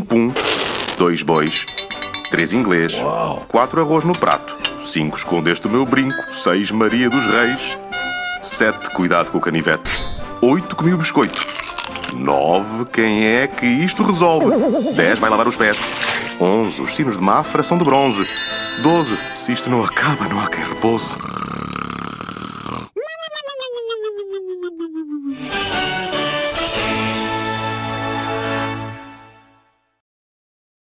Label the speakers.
Speaker 1: pum. Dois bois. Três inglês. Quatro arroz no prato. Cinco escondeste o meu brinco. Seis Maria dos Reis. Sete cuidado com o canivete. Oito comi o biscoito. Nove quem é que isto resolve? Dez vai lavar os pés. Onze os sinos de Mafra são de bronze. Doze se isto não acaba, não há quem repouse.